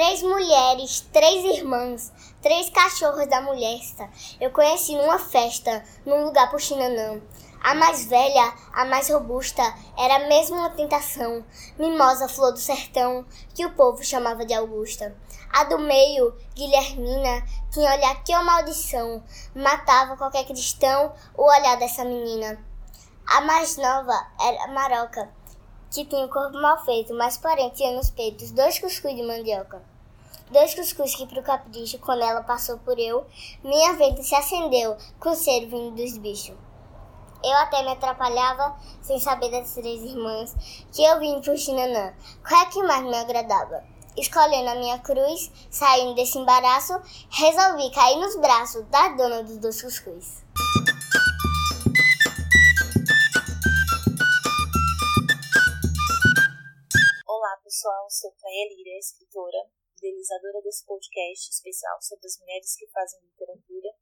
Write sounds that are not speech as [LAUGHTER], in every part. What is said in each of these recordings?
Três mulheres, três irmãs, três cachorros da molesta. Eu conheci numa festa, num lugar por Chinanã. A mais velha, a mais robusta, era mesmo uma tentação, mimosa flor do sertão, que o povo chamava de Augusta. A do meio, Guilhermina, tinha olhar que maldição, matava qualquer cristão o olhar dessa menina. A mais nova era Maroca, que tinha o corpo mal feito, mas porém tinha nos peitos dois cuscuz de mandioca. Dois cuscuz que pro capricho, quando ela passou por eu, minha venta se acendeu com o cheiro vindo dos bichos. Eu até me atrapalhava sem saber das três irmãs que eu vim pro Xinanã. Qual é que mais me agradava? Escolhendo a minha cruz, saindo desse embaraço, resolvi cair nos braços da dona dos dois cuscuz. Olá pessoal, sou Caia Lira, escritora, idealizadora desse podcast especial sobre as mulheres que fazem literatura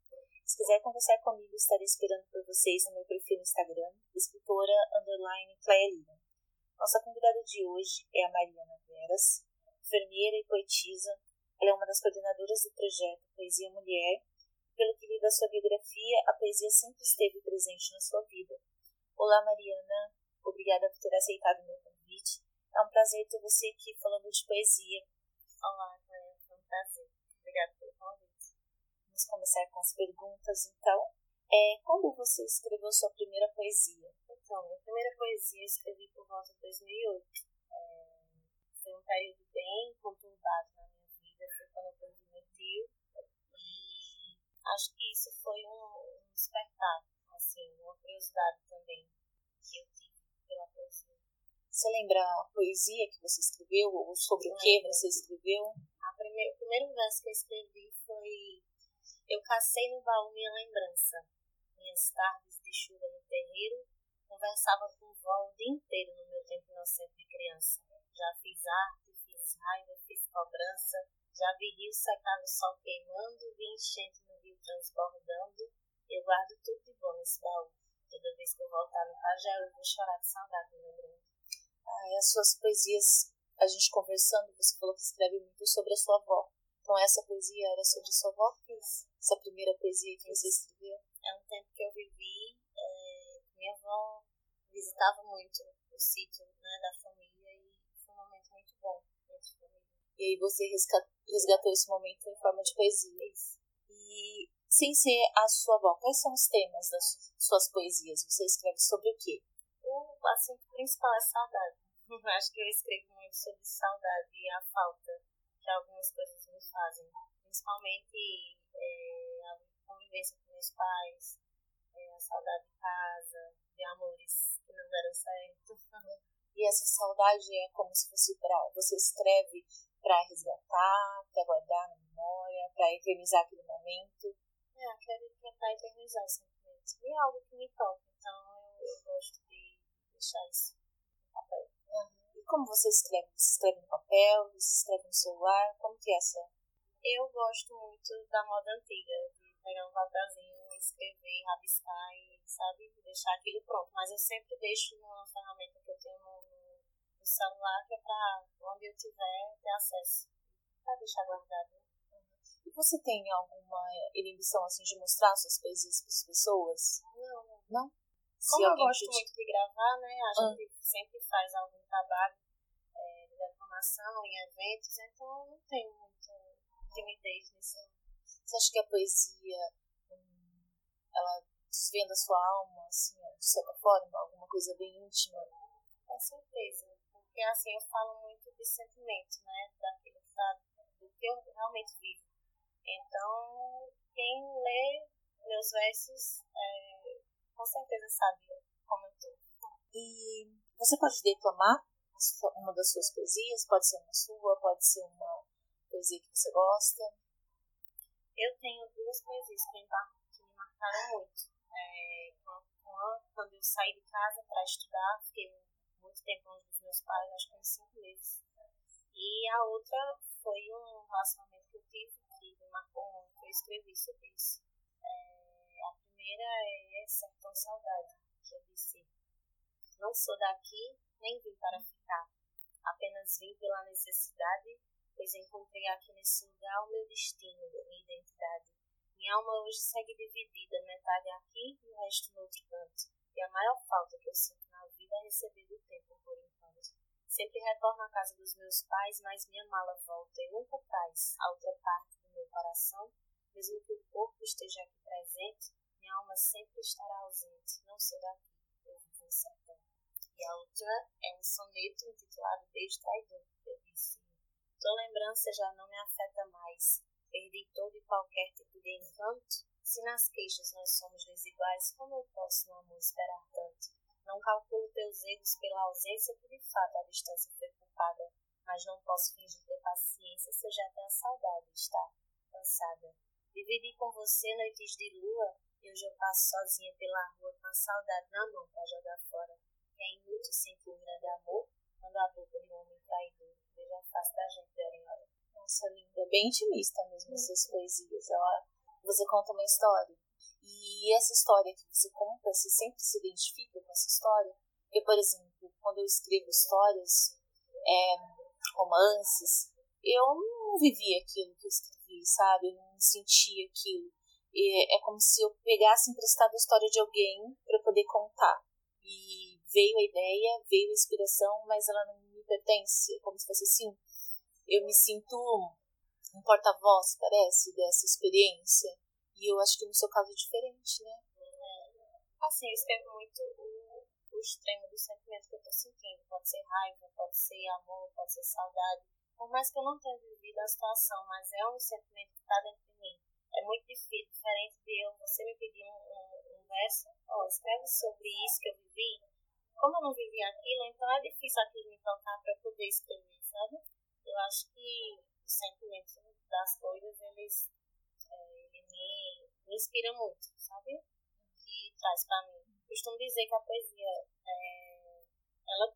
se quiser conversar comigo, estarei esperando por vocês no meu perfil no Instagram, escritora underline. Nossa convidada de hoje é a Mariana Veras, enfermeira e poetisa. Ela é uma das coordenadoras do projeto Poesia Mulher. Pelo que li da sua biografia, a poesia sempre esteve presente na sua vida. Olá, Mariana. Obrigada por ter aceitado o meu convite. É um prazer ter você aqui falando de poesia. Olá, é um prazer. Obrigada pelo convite. Vamos começar com as perguntas, então. É, quando você escreveu sua primeira poesia? Então, minha primeira poesia eu escrevi por volta de 2008. É, foi um período bem conturbado na minha vida, foi quando eu perdi meu tio. E acho que isso foi um, um despertar, assim, uma curiosidade também que eu tive. Você lembra a poesia que você escreveu ou sobre o que você escreveu? A primeir, o primeiro verso que eu escrevi foi eu cacei no baú minha lembrança. Minhas tardes de chuva no terreiro, conversava com vó o dia inteiro no meu tempo inocente de criança. Já fiz arte, fiz raiva, fiz cobrança, já vi rio secar no sol queimando, vi enchente no rio transbordando. Eu guardo tudo de bom nesse baú. Toda vez que eu voltar no Pajé, eu vou chorar de saudade lembrando. Ah, as suas poesias, a gente conversando, você falou que escreve muito sobre a sua avó. Então essa poesia era sobre sua avó? Essa primeira poesia que você escreveu? É um tempo que eu vivi. É, minha avó visitava muito o sítio né, da família e foi um momento muito bom. E aí você resgatou esse momento em forma de poesia. Isso. E sem ser a sua avó, quais são os temas das suas poesias? Você escreve sobre o quê? O assunto principal é saudade. [LAUGHS] Acho que eu escrevo muito sobre saudade e a falta que algumas coisas me fazem, principalmente é, a convivência com meus pais, é, a saudade de casa, de amores que não deram certo. [LAUGHS] E essa saudade é como se fosse para você escreve para resgatar, para guardar na memória, para eternizar aquele momento. É, quero tentar eternizar os sentimentos. E é algo que me toca, então eu, eu gosto de deixar isso no papel. Uhum como você escreve? Você escreve no papel? Você escreve no celular? Como que é essa? Eu gosto muito da moda antiga, de pegar um papelzinho, escrever, rabiscar e, sabe, deixar aquilo pronto. Mas eu sempre deixo numa ferramenta que eu tenho no, no celular, que é para onde eu tiver ter acesso, para deixar guardado. E você tem alguma inibição assim de mostrar suas poesias para as pessoas? Não, não. Não? Como eu gosto te... muito de gravar, né? A ah. gente sempre faz algum trabalho é, de declamação em eventos, então eu não tenho muita timidez nisso. Você acha que a poesia hum, ela desvenda a sua alma, assim, de certa forma, alguma coisa bem íntima? Com certeza, porque assim eu falo muito de sentimento, né? Daquilo que tá, do que eu realmente vivo. Então, quem lê meus versos é, com certeza sabe como eu tô. E você pode declamar uma das suas poesias? Pode ser uma sua, pode ser uma poesia que você gosta? Eu tenho duas poesias que me marcaram muito. É, quando eu saí de casa para estudar, fiquei muito tempo longe dos meus pais, acho que uns cinco meses. E a outra foi um relacionamento que eu tive que me marcou muito, eu escrevi sobre isso. É, primeira é Sertão Saudade, que eu disse: Não sou daqui, nem vim para ficar. Apenas vim pela necessidade pois encontrei aqui nesse lugar o meu destino, minha identidade. Minha alma hoje segue dividida, metade aqui e o resto no outro canto. E a maior falta que eu sinto na vida é receber do tempo por enquanto. Sempre retorno à casa dos meus pais, mas minha mala volta e nunca traz a outra parte do meu coração. Mesmo que o corpo esteja aqui presente, minha alma sempre estará ausente. Não sou daqui, eu vivo em. E a outra é um soneto intitulado Beijo Traidor, eu disse. Tua lembrança já não me afeta mais. Perdi todo e qualquer tipo de encanto. Se nas queixas nós somos desiguais, como eu posso no amor esperar tanto? Não calculo teus erros pela ausência que de fato a distância foi culpada, mas não posso fingir ter paciência se eu já tenho a saudade está cansada. Dividi com você noites de lua eu passo sozinha pela rua com a saudade na mão para jogar fora. Que é inútil sentir um grande amor quando a boca de um homem traidor veja a face da gente de hora em hora. Nossa, linda, bem intimista mesmo essas poesias. Ela, você conta uma história. E essa história que você conta, você sempre se identifica com essa história? Porque, por exemplo, quando eu escrevo histórias, é, romances, eu não vivia aquilo que eu escrevi, sabe? Eu não sentia aquilo. E é como se eu pegasse emprestado a história de alguém para poder contar. E veio a ideia, veio a inspiração, mas ela não me pertence. É como se fosse assim. Eu me sinto um porta-voz, parece, dessa experiência. E eu acho que no seu caso é diferente, né? Assim, eu escrevo muito o, o extremo do sentimento que eu tô sentindo. Pode ser raiva, pode ser amor, pode ser saudade. Por mais que eu não tenha vivido a situação, mas é um sentimento que tá dentro. É muito difícil, diferente de eu, você me pedir um, um, um verso, ó, oh, escreve sobre isso que eu vivi. Como eu não vivi aquilo, então é difícil aquilo me tocar para poder escrever, sabe? Eu acho que os sentimentos das coisas, eles, é, ele me, me inspira muito, sabe? Que traz para mim. Costumo dizer que a poesia, é, ela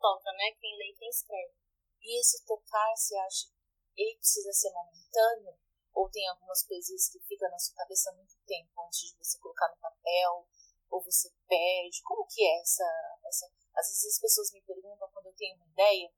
toca, né? Quem lê e quem escreve. E esse tocar, você acha ele precisa ser momentâneo? Ou tem algumas poesias que ficam na sua cabeça muito tempo antes de você colocar no papel? Ou você perde? Como que é essa, essa... Às vezes as pessoas me perguntam quando eu tenho uma ideia,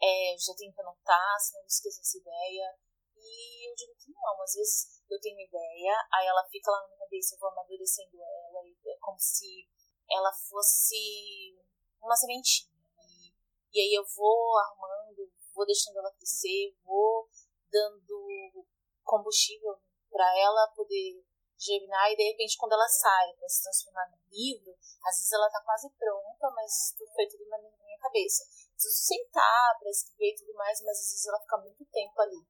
é, já tento anotar, senão eu esqueço essa ideia. E eu digo que não, às vezes eu tenho uma ideia, aí ela fica lá na minha cabeça, eu vou amadurecendo ela, é como se ela fosse uma sementinha. E, e aí eu vou arrumando, vou deixando ela crescer, vou dando combustível para ela poder germinar e de repente quando ela sai para se transformar num livro, às vezes ela tá quase pronta, mas tudo foi tudo na minha cabeça. Preciso sentar para escrever e tudo mais, mas às vezes ela fica muito tempo ali.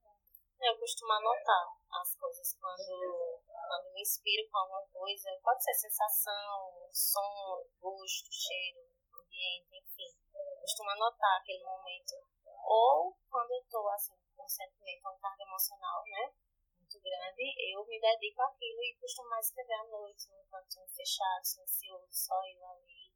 Eu costumo anotar as coisas quando, quando me inspiro com alguma coisa. Pode ser sensação, som, gosto, cheiro, ambiente, enfim. Eu costumo anotar aquele momento. Ou quando eu estou assim, com um sentimento, uma carga emocional, né? Grande, eu me dedico àquilo e costumo escrever à noite, num cantinho fechado, silencioso, só eu ali.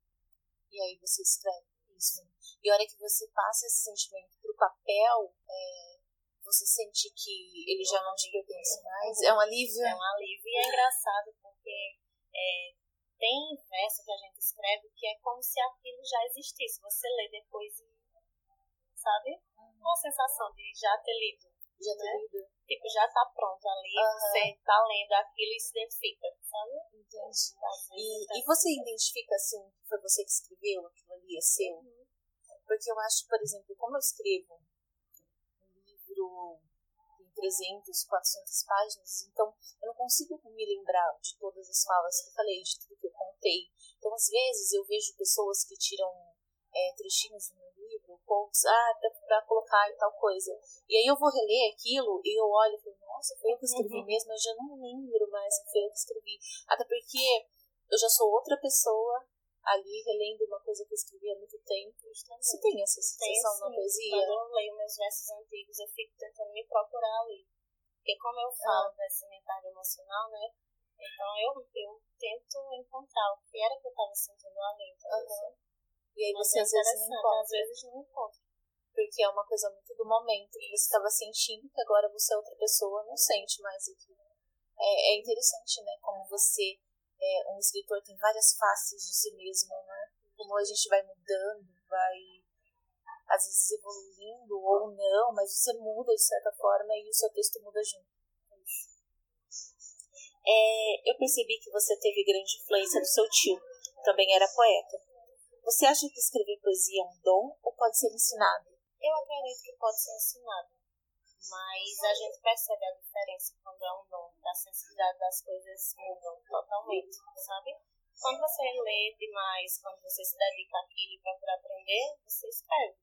E aí você escreve isso. E a hora que você passa esse sentimento pro papel, é, você sente que ele já não te pertence mais? É um alívio? É um alívio. E é engraçado porque é, tem verso que a gente escreve que é como se aquilo já existisse. Você lê depois e. Sabe? Uma sensação de já ter lido. Já ter né? Tipo, já tá pronto ali, uhum. você tá lendo aquilo e se identifica, sabe? Entendi. E, e você identifica, assim, que foi você que escreveu aquilo ali, é seu? Uhum. Porque eu acho, por exemplo, como eu escrevo livro tem 300, 400 páginas, então eu não consigo me lembrar de todas as falas que eu falei, de tudo que eu contei. Então, às vezes, eu vejo pessoas que tiram é, trechinhos do meu quotes, ah, pra, pra, colocar e tal coisa. E aí eu vou reler aquilo e eu olho e falo, nossa, foi eu que escrevi uhum. mesmo, eu já não lembro mais que foi eu que escrevi. Até porque eu já sou outra pessoa ali relendo uma coisa que eu escrevi há muito tempo. Justamente. Você tem essa sensação na poesia? Quando eu leio meus versos antigos, eu fico tentando me procurar ali. Porque como eu falo ah. dessa mentalidade emocional, né? Então eu, eu tento encontrar o que era que eu estava sentindo ali. Então, uhum. E aí você às vezes não encontra. Às vezes não encontra. Porque é uma coisa muito do momento que você estava sentindo, que agora você é outra pessoa, não sente mais aquilo. É, é interessante, né? Como você é, um escritor tem várias faces de si mesmo, né? Como a gente vai mudando, vai às vezes evoluindo ou não, mas você muda de certa forma e o seu texto muda junto. É, eu percebi que você teve grande influência do seu tio, também era poeta. Você acha que escrever poesia é um dom ou pode ser ensinado? Eu acredito que pode ser ensinado, mas a gente percebe a diferença quando é um dom, a sensibilidade das coisas mudam totalmente, sabe? Quando você lê demais, quando você se dedica àquilo procura aprender, você escreve.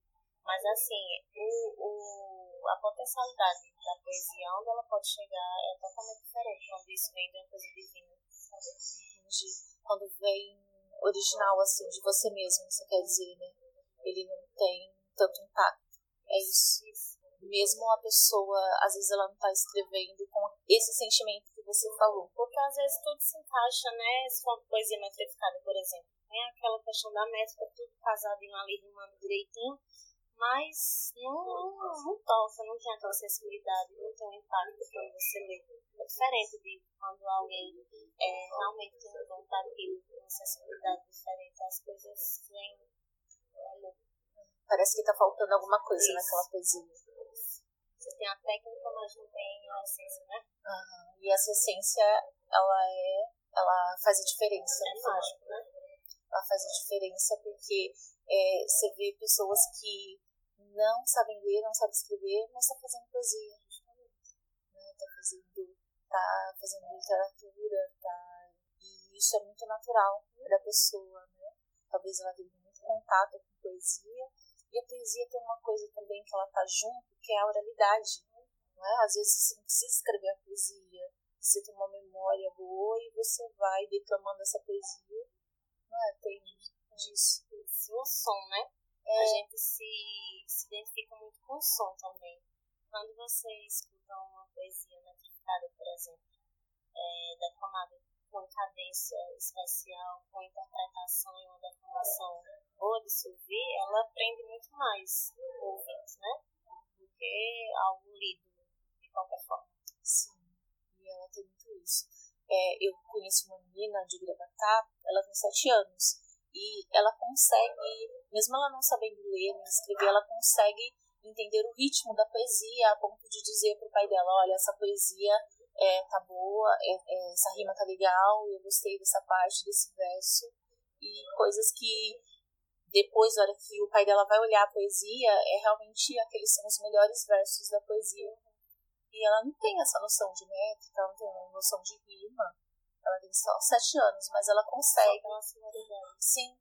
Mas assim, o, o, a potencialidade da poesia, onde ela pode chegar, é totalmente diferente quando isso vem de uma coisa divina, sabe? Quando vem original, assim, de você mesmo, você quer dizer, né? Ele não tem tanto impacto. É isso. Mesmo a pessoa, às vezes ela não está escrevendo com esse sentimento que você falou. Porque às vezes tudo se encaixa, né? Se for poesia metrificada, por exemplo. Tem aquela questão da métrica, tudo casadinho ali, rimando direitinho mas não, não, não toca, não tem aquela sensibilidade, não tem um impacto quando você lê. É diferente de quando alguém é, realmente tem um dom daquilo, uma sensibilidade diferente, as coisas vêm. Parece que está faltando alguma coisa Isso. naquela poesia. Você tem a técnica, mas não tem a essência, né? Uhum. E essa essência, ela é. Ela faz a diferença. É mágico, né? Ela faz a diferença porque é, você vê pessoas que não sabem ler, não sabem escrever, mas está fazendo poesia. Né? Tá fazendo, tá fazendo literatura, tá... e isso é muito natural da pessoa, né? Talvez ela tenha muito contato com poesia, e a poesia tem uma coisa também que ela tá junto, que é a oralidade. Né? Às vezes você não precisa escrever a poesia, você tem uma memória boa e você vai declamando essa poesia. Não é? Tem disso. O som, né? É. A gente se, se identifica muito com o som também. Quando você escuta uma poesia metrificada, por exemplo, é, declamada com cadência especial, com interpretação e uma declamação boa de se ouvir, ela aprende muito mais o ouvinte, né? Do que algo lido de qualquer forma. Sim, e ela tem muito isso. É, eu conheço uma menina de Gravatá, ela tem sete anos, e ela consegue, mesmo ela não sabendo ler nem escrever, ela consegue entender o ritmo da poesia a ponto de dizer para o pai dela, olha, essa poesia é, tá boa, é, é, essa rima tá legal, eu gostei dessa parte, desse verso, e coisas que depois, na hora que o pai dela vai olhar a poesia, é realmente aqueles são os melhores versos da poesia. E ela não tem essa noção de métrica, ela não tem noção de rima. Ela tem só sete anos, mas ela consegue. Sim.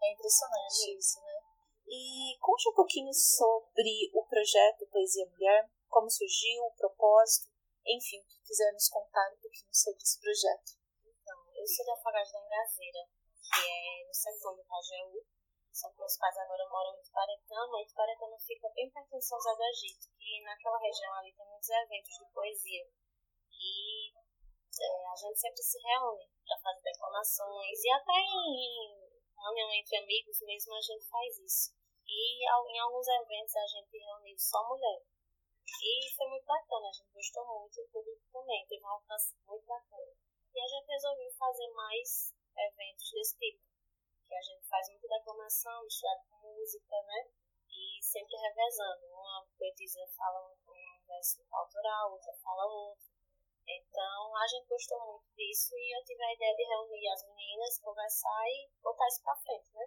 É impressionante isso, né? E conte um pouquinho sobre o projeto Poesia Mulher, como surgiu, o propósito, enfim, que quiser nos contar um pouquinho sobre esse projeto. Então, eu sou da Afogagem da Engazeira, que é no sertão do Pajeú, só que meus pais agora moram em Tuparetama, e Tuparetama fica bem perto de São José do Egito, que naquela região ali tem muitos eventos de poesia. E é, a gente sempre se reúne para fazer declamações e até em reunião entre amigos mesmo a gente faz isso. E em alguns eventos a gente reuniu só mulher. E foi muito bacana, a gente gostou muito, o público também, teve um alcance muito bacana. E a gente resolveu fazer mais eventos desse tipo, que a gente faz muita declamação, misturado com música, né? E sempre revezando. Uma poetisa fala um verso autoral, outra fala outro. Então, a gente gostou muito disso e eu tive a ideia de reunir as meninas, conversar e botar isso pra frente, né?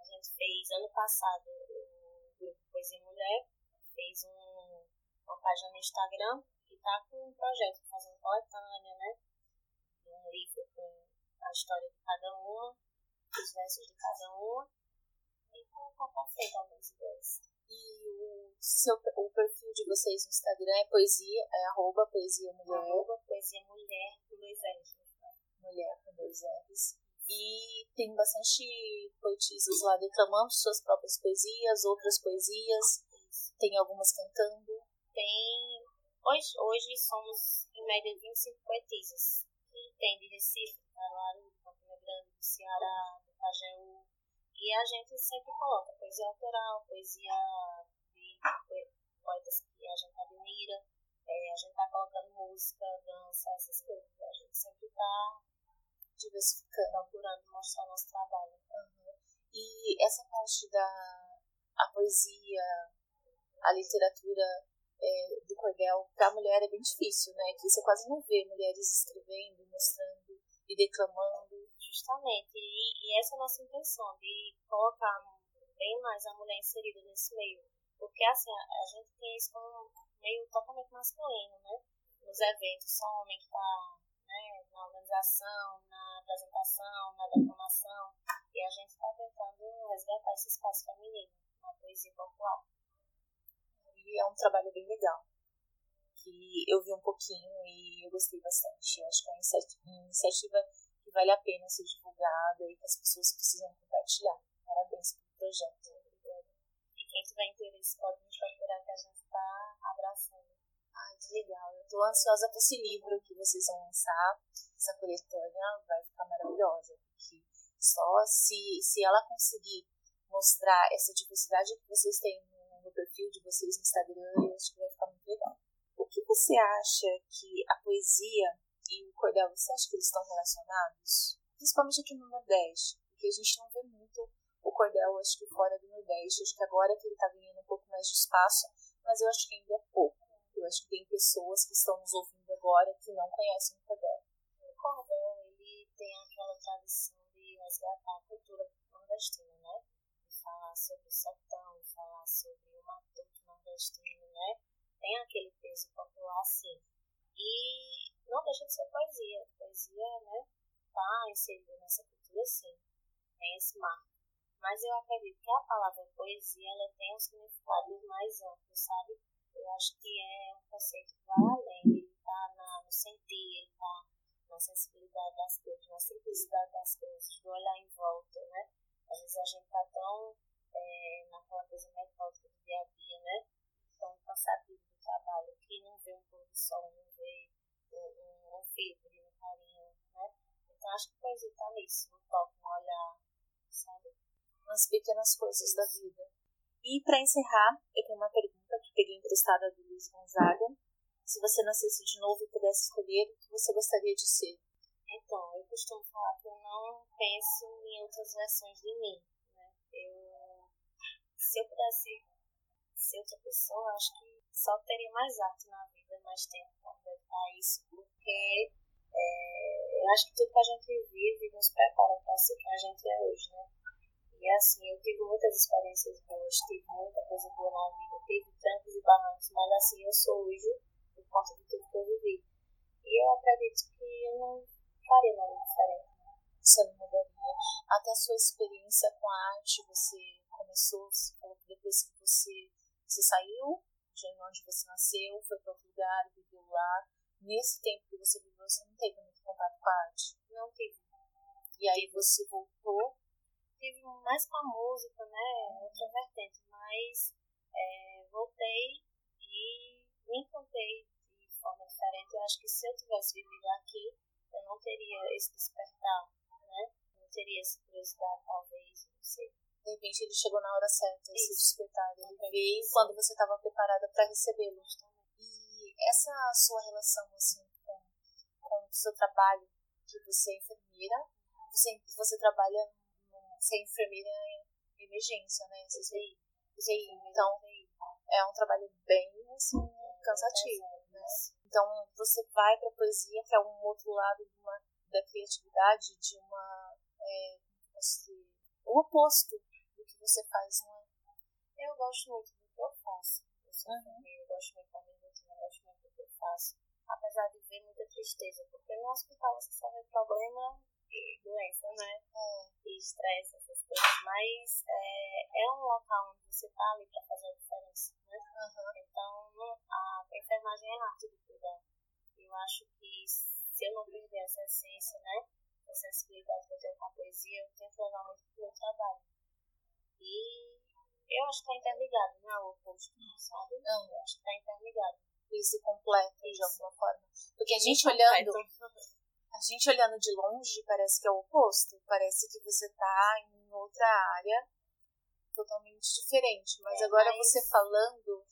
A gente fez ano passado o grupo Poesia Mulher, fez um, uma página no Instagram que tá com um projeto fazendo coletânea, né? Um livro com a história de cada uma, os versos de cada uma, e colocar pra frente algumas ideias. E o, seu, o perfil de vocês no Instagram é poesia, é arroba poesia mulher. Arroba poesia mulher com dois R's. Mulher com dois R's. E tem bastante poetisas lá declamando suas próprias poesias, outras poesias. Tem algumas cantando. Tem. Hoje, hoje somos em média 25 poetisas. E tem de Recife, Caruaru, Campina Grande, do Ceará, do Pajeú, e a gente sempre coloca poesia autoral, poesia poetas que a gente admira, é, a gente está colocando música, dança, essas coisas. A gente sempre está diversificando, procurando mostrar nosso trabalho. Uhum. E essa parte da, a poesia, a literatura é, do cordel para a mulher é bem difícil, né? Que você quase não vê mulheres escrevendo, mostrando e declamando. Justamente, e, e essa é a nossa intenção, de colocar bem mais a mulher inserida nesse meio. Porque assim, a, gente tem isso como meio totalmente masculino, né? Nos eventos, só homem que está né, na organização, na apresentação, na declamação, e a gente está tentando resgatar esse espaço feminino na poesia popular. E é um trabalho bem legal, que eu vi um pouquinho e eu gostei bastante. Eu acho que é uma iniciativa que vale a pena ser divulgada e que as pessoas precisam compartilhar. Parabéns pelo projeto. Quem tiver interesse pode nos procurar que a gente está abraçando. Ai, que legal. Eu tô ansiosa para esse livro que vocês vão lançar. Essa coletânea vai ficar maravilhosa. Porque só se, se ela conseguir mostrar essa diversidade que vocês têm no, no perfil de vocês no Instagram, eu acho que vai ficar muito legal. O que você acha que a poesia e o cordel, você acha que eles estão relacionados? Principalmente aqui no Nordeste, porque a gente não vê cordel, acho que fora do Nordeste. Acho que agora que ele está ganhando um pouco mais de espaço, mas eu acho que ainda é pouco. Eu acho que tem pessoas que estão nos ouvindo agora que não conhecem o cordel. O cordel, ele tem aquela tradição de resgatar a cultura nordestina, né? De falar sobre o sertão, de falar sobre o matuto nordestino, né? Tem aquele peso popular, sim. E não deixa de ser poesia. Poesia, né? Tá inserida nessa cultura, sim. Tem esse marco. Mas eu acredito que a palavra poesia, ela tem um significado mais amplo, sabe? Eu acho que é um conceito que vai além. Ele está no sentir, ele está na sensibilidade das coisas, na simplicidade das coisas, do olhar em volta, né? Às vezes a gente está tão é, naquela coisa metódica do dia a dia, né? Tão cansativo do trabalho, que não vê um pôr do sol, não vê um, um, filtro, um carinho, né? Então acho que poesia está nisso, no toque, no olhar, sabe? Nas pequenas coisas da vida. E para encerrar, eu tenho uma pergunta que peguei emprestada do Luiz Gonzaga. Se você nascesse de novo e pudesse escolher, o que você gostaria de ser? Então, eu costumo falar que eu não penso em outras versões de mim. Né? Eu, se eu pudesse ser outra pessoa, acho que só teria mais arte na vida, mais tempo para dedicar isso, porque é, eu acho que tudo que a gente vive nos prepara para ser quem a gente é hoje, né? E assim, eu tive muitas experiências boas, tive muita coisa boa na vida, tive trancos e barrancos, mas assim, eu sou hoje por conta de tudo que eu vivi. E eu acredito que eu não faria nada diferente. Você não mudaria. Até a sua experiência com a arte, você começou, depois que você, você saiu de onde você nasceu, foi para outro lugar, viveu lá. Nesse tempo que você viveu, você não teve muito contato com a arte? Não tive. E aí você voltou tive mais com a música, né? Outra vertente, mas é, voltei e me encontrei de forma diferente. Eu acho que se eu tivesse vivido aqui, eu não teria esse despertar, né? Não teria essa curiosidade, talvez, não sei. De repente ele chegou na hora certa, esse despertar. Ele veio quando você estava preparada para recebê-lo. E essa sua relação, assim, com, com o seu trabalho, que você é enfermeira, você, você trabalha ser enfermeira em emergência, né? CCI. CCI. Então, é um trabalho bem, assim, cansativo, né? Então, você vai para a poesia, que é um outro lado de uma, da criatividade, de uma. É, assim, o oposto do que você faz, não é? Eu gosto muito do que eu faço. Eu sou uhum. eu gosto muito da minha rotina, eu gosto muito do que eu faço. Apesar de ver muita tristeza, porque no hospital você só vê problema doença, né? É. E estresse, essas coisas. Mas é, é um local onde você tá ali para fazer a diferença, né? Uhum. Então, a, a enfermagem é arte de cuidar. Eu acho que se eu não perder essa essência, né? Essa sensibilidade que eu tenho com a poesia, eu tento levar muito pro meu trabalho. E eu acho que tá interligado, não é o oposto, sabe? Não. Eu acho que tá interligado. Isso completa de alguma forma. Porque a gente olhando [LAUGHS] a gente olhando de longe parece que é o oposto. Parece que você tá em outra área totalmente diferente. Mas é, agora mas... você falando,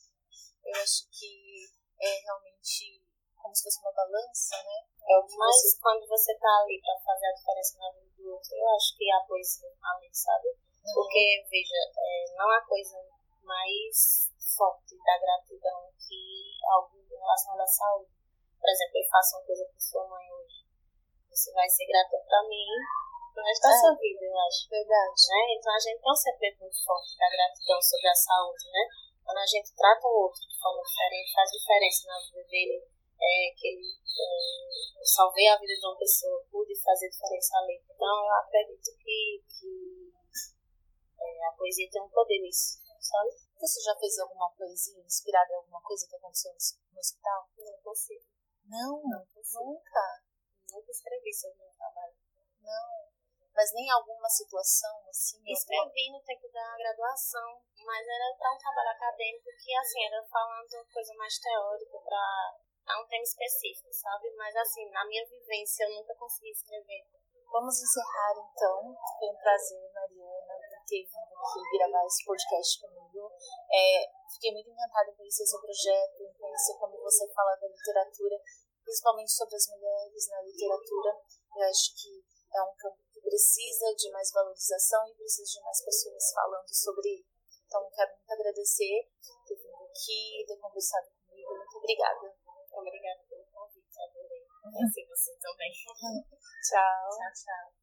eu acho que é realmente como se fosse uma balança, né? É o que mas você... quando você tá ali pra fazer a diferença na vida do outro, eu acho que a poesia ali, sabe? Uhum. Porque, veja, é, não há coisa mais forte da gratidão que algo relacionado à saúde. Por exemplo, eu faço uma coisa para sua mãe. Você vai ser grata para mim pro resto da é. sua vida, eu acho. Verdade. Né? Então a gente tem um sentimento muito forte da gratidão sobre a saúde, né? Quando a gente trata o outro de forma diferente, faz diferença na vida dele, é, que ele é, salvei a vida de uma pessoa, pude fazer diferença ali. Então eu acredito que, que é, a poesia tem um poder nisso, sabe? Você já fez alguma poesia inspirada em alguma coisa que aconteceu no hospital? Não consigo. Não? Não consigo. Nunca? Nunca escrevi sobre meu trabalho. Não. Mas nem alguma situação assim? Escrevi alguma... no tempo da graduação, mas era para um trabalho acadêmico que, assim, era falando coisa mais teórica para um tema específico, sabe? Mas, assim, na minha vivência eu nunca consegui escrever. Vamos encerrar então. Foi um prazer, Mariana, ter vindo aqui gravar esse podcast comigo. É, fiquei muito encantada em conhecer seu projeto, em conhecer como você fala da literatura, principalmente sobre as mulheres na literatura. Eu acho que é um campo que precisa de mais valorização e precisa de mais pessoas falando sobre. Então, quero muito agradecer por ter vindo aqui, ter conversado comigo. Muito obrigada. Obrigada pelo convite, adorei. Conhecer você também. [LAUGHS] tchau. Tchau, tchau.